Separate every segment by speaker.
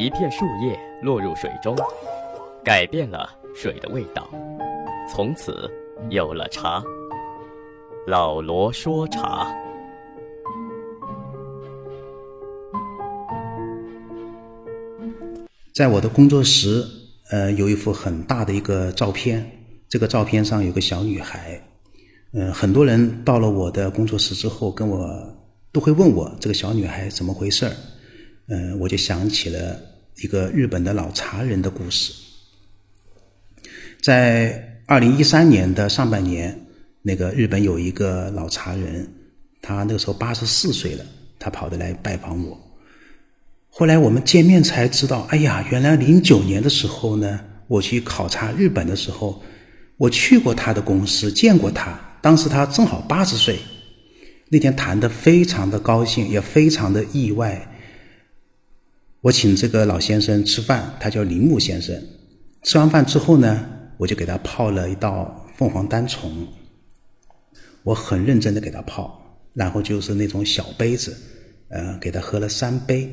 Speaker 1: 一片树叶落入水中，改变了水的味道，从此有了茶。老罗说茶，
Speaker 2: 在我的工作室，呃，有一幅很大的一个照片，这个照片上有个小女孩。嗯，很多人到了我的工作室之后，跟我都会问我这个小女孩怎么回事儿。嗯，我就想起了一个日本的老茶人的故事。在二零一三年的上半年，那个日本有一个老茶人，他那个时候八十四岁了，他跑的来拜访我。后来我们见面才知道，哎呀，原来零九年的时候呢，我去考察日本的时候，我去过他的公司，见过他。当时他正好八十岁，那天谈的非常的高兴，也非常的意外。我请这个老先生吃饭，他叫铃木先生。吃完饭之后呢，我就给他泡了一道凤凰单丛。我很认真的给他泡，然后就是那种小杯子，呃，给他喝了三杯。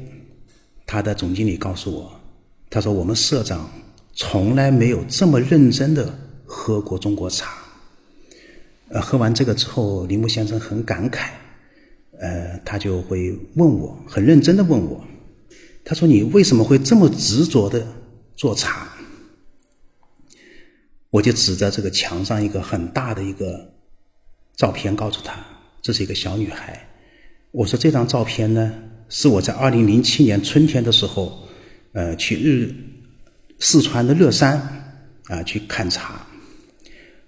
Speaker 2: 他的总经理告诉我，他说我们社长从来没有这么认真的喝过中国茶。呃，喝完这个之后，铃木先生很感慨，呃，他就会问我，很认真的问我，他说：“你为什么会这么执着的做茶？”我就指着这个墙上一个很大的一个照片，告诉他，这是一个小女孩。我说这张照片呢，是我在二零零七年春天的时候，呃，去日四川的乐山啊去看茶。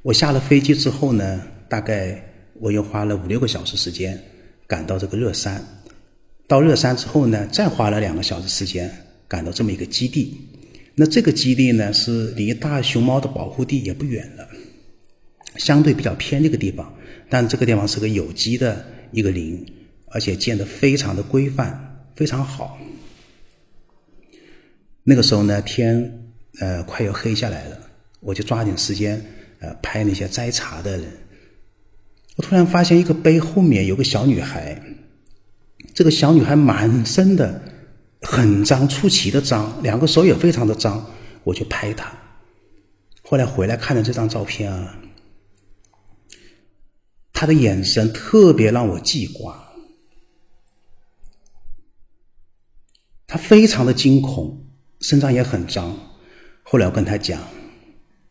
Speaker 2: 我下了飞机之后呢，大概我又花了五六个小时时间赶到这个乐山。到乐山之后呢，再花了两个小时时间赶到这么一个基地。那这个基地呢，是离大熊猫的保护地也不远了，相对比较偏的一个地方。但这个地方是个有机的一个林，而且建得非常的规范，非常好。那个时候呢，天呃快要黑下来了，我就抓紧时间。呃，拍那些摘茶的人，我突然发现一个碑后面有个小女孩，这个小女孩满身的很脏，出奇的脏，两个手也非常的脏，我就拍她。后来回来看了这张照片啊，她的眼神特别让我记挂，她非常的惊恐，身上也很脏。后来我跟她讲。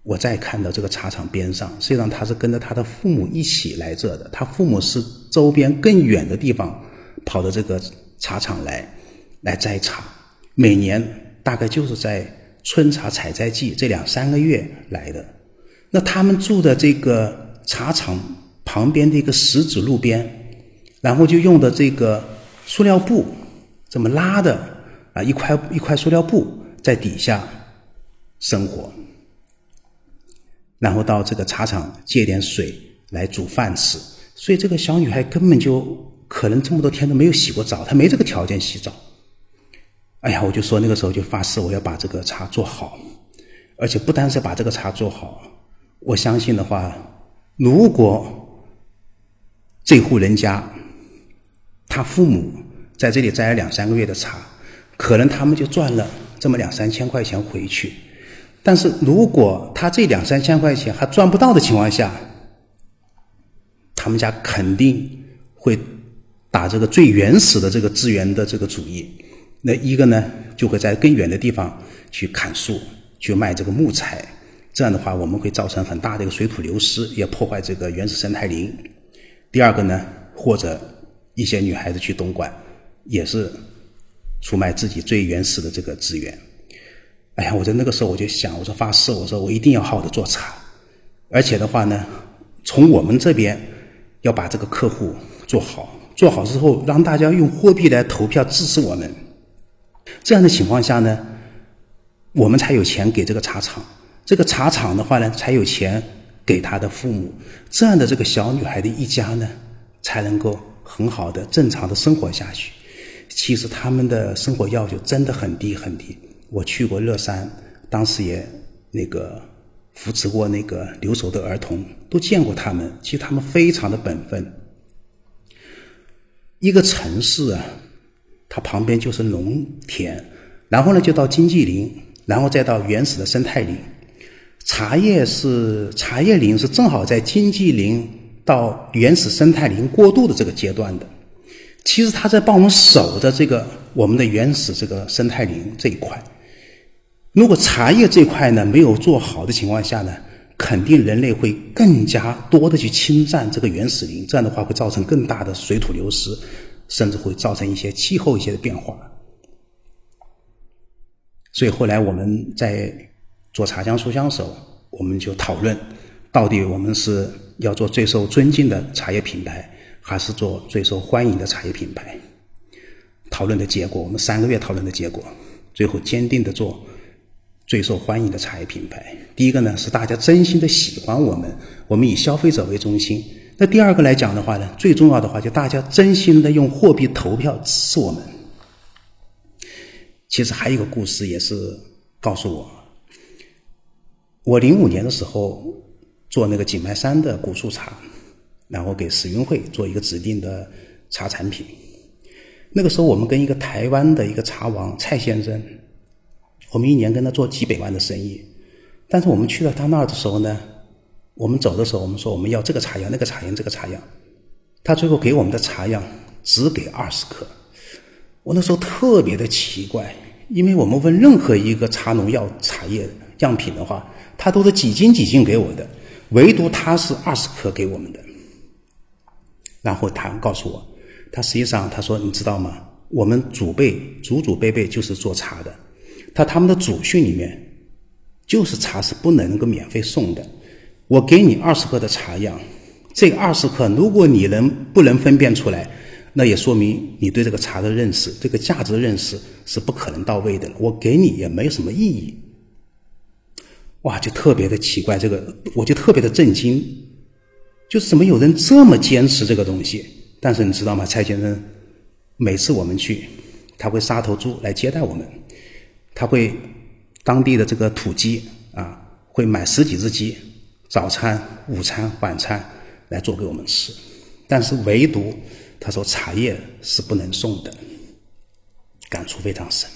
Speaker 2: 我再看到这个茶厂边上，实际上他是跟着他的父母一起来这的。他父母是周边更远的地方跑到这个茶厂来，来摘茶。每年大概就是在春茶采摘季这两三个月来的。那他们住的这个茶厂旁边的一个石子路边，然后就用的这个塑料布这么拉的啊，一块一块塑料布在底下生活。然后到这个茶厂借点水来煮饭吃，所以这个小女孩根本就可能这么多天都没有洗过澡，他没这个条件洗澡。哎呀，我就说那个时候就发誓我要把这个茶做好，而且不单是把这个茶做好，我相信的话，如果这户人家他父母在这里摘了两三个月的茶，可能他们就赚了这么两三千块钱回去。但是如果他这两三千块钱还赚不到的情况下，他们家肯定会打这个最原始的这个资源的这个主意。那一个呢，就会在更远的地方去砍树，去卖这个木材。这样的话，我们会造成很大的一个水土流失，也破坏这个原始生态林。第二个呢，或者一些女孩子去东莞，也是出卖自己最原始的这个资源。哎呀，我在那个时候我就想，我说发誓，我说我一定要好好的做茶，而且的话呢，从我们这边要把这个客户做好，做好之后让大家用货币来投票支持我们，这样的情况下呢，我们才有钱给这个茶厂，这个茶厂的话呢，才有钱给他的父母，这样的这个小女孩的一家呢，才能够很好的正常的生活下去。其实他们的生活要求真的很低很低。我去过乐山，当时也那个扶持过那个留守的儿童，都见过他们。其实他们非常的本分。一个城市啊，它旁边就是农田，然后呢就到经济林，然后再到原始的生态林。茶叶是茶叶林是正好在经济林到原始生态林过渡的这个阶段的。其实他在帮我们守着这个我们的原始这个生态林这一块。如果茶叶这块呢没有做好的情况下呢，肯定人类会更加多的去侵占这个原始林，这样的话会造成更大的水土流失，甚至会造成一些气候一些的变化。所以后来我们在做茶香书香手，我们就讨论，到底我们是要做最受尊敬的茶叶品牌，还是做最受欢迎的茶叶品牌？讨论的结果，我们三个月讨论的结果，最后坚定的做。最受欢迎的茶叶品牌，第一个呢是大家真心的喜欢我们，我们以消费者为中心。那第二个来讲的话呢，最重要的话就大家真心的用货币投票支持我们。其实还有一个故事也是告诉我，我零五年的时候做那个景迈山的古树茶，然后给史运会做一个指定的茶产品。那个时候我们跟一个台湾的一个茶王蔡先生。我们一年跟他做几百万的生意，但是我们去到他那儿的时候呢，我们走的时候，我们说我们要这个茶样、那个茶样、这个茶样，他最后给我们的茶样只给二十克。我那时候特别的奇怪，因为我们问任何一个茶农要茶叶样品的话，他都是几斤几斤给我的，唯独他是二十克给我们的。然后他告诉我，他实际上他说你知道吗？我们祖辈祖祖辈辈就是做茶的。他他们的祖训里面，就是茶是不能够免费送的。我给你二十克的茶样，这二十克如果你能不能分辨出来，那也说明你对这个茶的认识、这个价值认识是不可能到位的。我给你也没有什么意义。哇，就特别的奇怪，这个我就特别的震惊，就是怎么有人这么坚持这个东西？但是你知道吗，蔡先生，每次我们去，他会杀头猪来接待我们。他会当地的这个土鸡啊，会买十几只鸡，早餐、午餐、晚餐来做给我们吃。但是唯独他说茶叶是不能送的，感触非常深。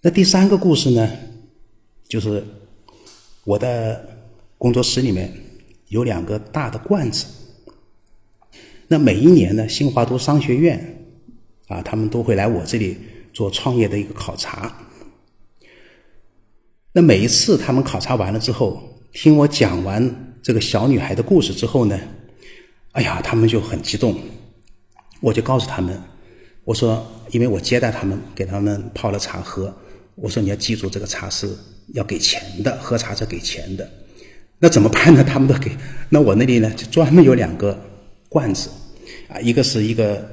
Speaker 2: 那第三个故事呢，就是我的工作室里面有两个大的罐子。那每一年呢，新华都商学院啊，他们都会来我这里。做创业的一个考察，那每一次他们考察完了之后，听我讲完这个小女孩的故事之后呢，哎呀，他们就很激动。我就告诉他们，我说，因为我接待他们，给他们泡了茶喝，我说你要记住，这个茶是要给钱的，喝茶是给钱的。那怎么办呢？他们都给。那我那里呢，就专门有两个罐子，啊，一个是一个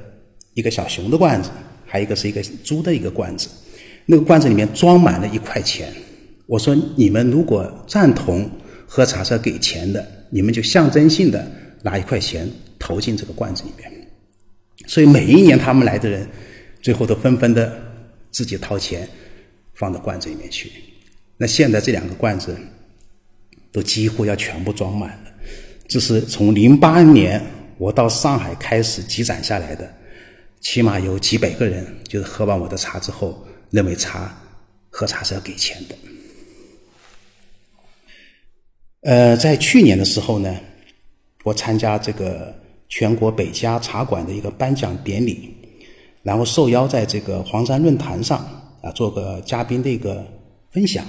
Speaker 2: 一个小熊的罐子。还有一个是一个猪的一个罐子，那个罐子里面装满了一块钱。我说：“你们如果赞同喝茶是要给钱的，你们就象征性的拿一块钱投进这个罐子里面。”所以每一年他们来的人，最后都纷纷的自己掏钱放到罐子里面去。那现在这两个罐子都几乎要全部装满了。这是从零八年我到上海开始积攒下来的。起码有几百个人，就是喝完我的茶之后，认为茶喝茶是要给钱的。呃，在去年的时候呢，我参加这个全国北家茶馆的一个颁奖典礼，然后受邀在这个黄山论坛上啊做个嘉宾的一个分享。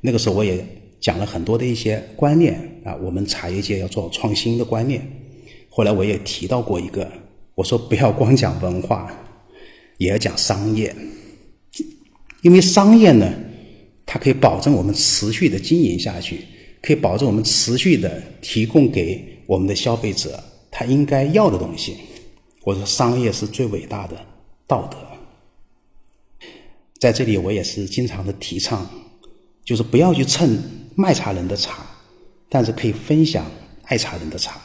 Speaker 2: 那个时候我也讲了很多的一些观念啊，我们茶叶界要做创新的观念。后来我也提到过一个。我说不要光讲文化，也要讲商业，因为商业呢，它可以保证我们持续的经营下去，可以保证我们持续的提供给我们的消费者他应该要的东西。我说商业是最伟大的道德，在这里我也是经常的提倡，就是不要去蹭卖茶人的茶，但是可以分享爱茶人的茶。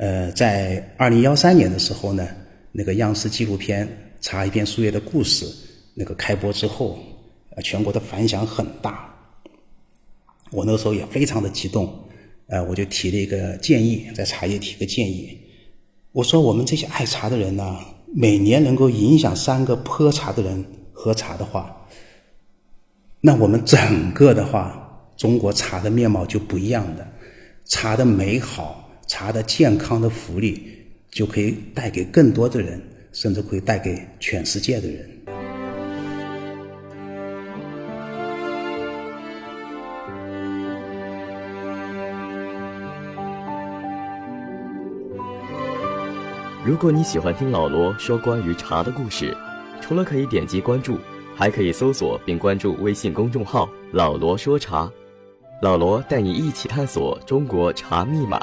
Speaker 2: 呃，在二零幺三年的时候呢，那个央视纪录片《茶一片树叶的故事》那个开播之后，呃，全国的反响很大。我那时候也非常的激动，呃，我就提了一个建议，在茶叶提个建议，我说我们这些爱茶的人呢，每年能够影响三个喝茶的人喝茶的话，那我们整个的话，中国茶的面貌就不一样的，茶的美好，茶的健康的福利，就可以带给更多的人，甚至可以带给全世界的人。
Speaker 1: 如果你喜欢听老罗说关于茶的故事，除了可以点击关注，还可以搜索并关注微信公众号“老罗说茶”，老罗带你一起探索中国茶密码。